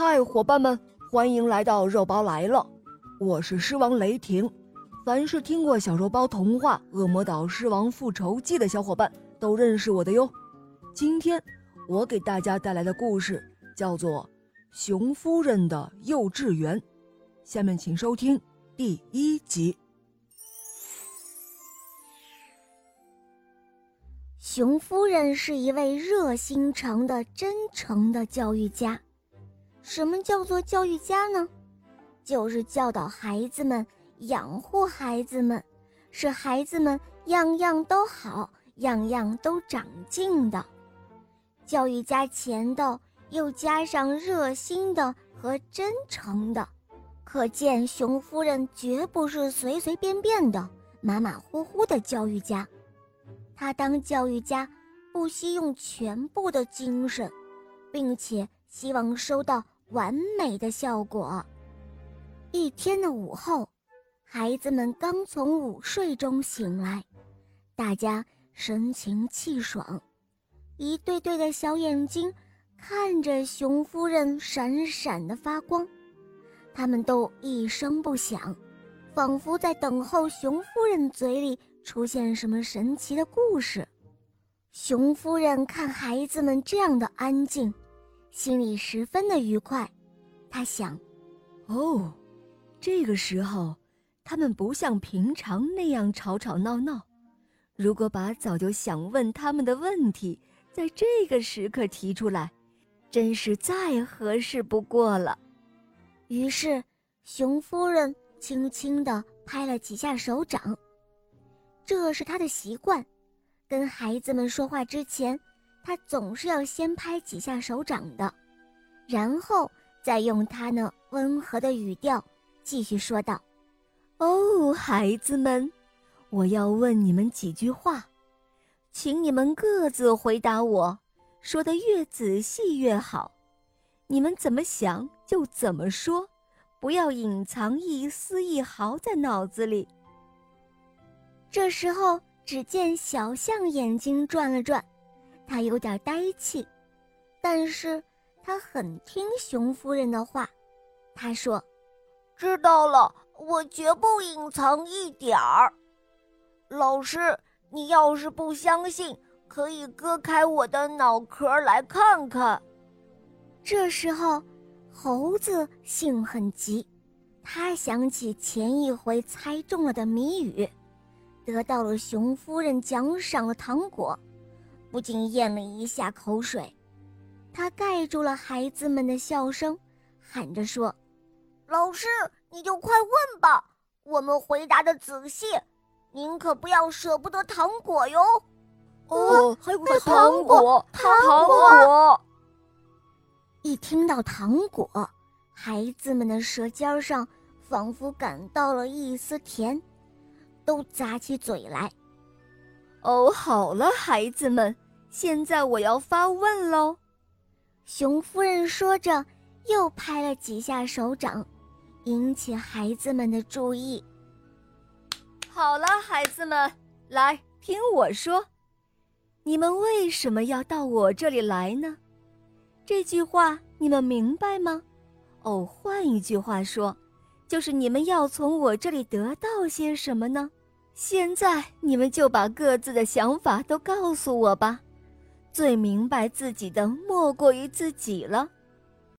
嗨，伙伴们，欢迎来到肉包来了！我是狮王雷霆。凡是听过小肉包童话《恶魔岛狮王复仇记》的小伙伴，都认识我的哟。今天我给大家带来的故事叫做《熊夫人的幼稚园》，下面请收听第一集。熊夫人是一位热心肠的、真诚的教育家。什么叫做教育家呢？就是教导孩子们、养护孩子们，使孩子们样样都好、样样都长进的。教育家前头又加上热心的和真诚的，可见熊夫人绝不是随随便便的、马马虎虎的教育家。他当教育家，不惜用全部的精神，并且希望收到完美的效果。一天的午后，孩子们刚从午睡中醒来，大家神清气爽，一对对的小眼睛看着熊夫人闪闪的发光。他们都一声不响，仿佛在等候熊夫人嘴里。出现什么神奇的故事？熊夫人看孩子们这样的安静，心里十分的愉快。他想：“哦，这个时候他们不像平常那样吵吵闹闹。如果把早就想问他们的问题在这个时刻提出来，真是再合适不过了。”于是，熊夫人轻轻地拍了几下手掌。这是她的习惯，跟孩子们说话之前，他总是要先拍几下手掌的，然后再用他那温和的语调继续说道：“哦，孩子们，我要问你们几句话，请你们各自回答我，说的越仔细越好。你们怎么想就怎么说，不要隐藏一丝一毫在脑子里。”这时候，只见小象眼睛转了转，他有点呆气，但是他很听熊夫人的话。他说：“知道了，我绝不隐藏一点儿。老师，你要是不相信，可以割开我的脑壳来看看。”这时候，猴子性很急，他想起前一回猜中了的谜语。得到了熊夫人奖赏的糖果，不禁咽了一下口水。他盖住了孩子们的笑声，喊着说：“老师，你就快问吧，我们回答的仔细，您可不要舍不得糖果哟。”哦，还有糖果，糖果！一听到糖果，孩子们的舌尖上仿佛感到了一丝甜。都咂起嘴来。哦，好了，孩子们，现在我要发问喽。熊夫人说着，又拍了几下手掌，引起孩子们的注意。好了，孩子们，来听我说，你们为什么要到我这里来呢？这句话你们明白吗？哦，换一句话说，就是你们要从我这里得到些什么呢？现在你们就把各自的想法都告诉我吧，最明白自己的莫过于自己了。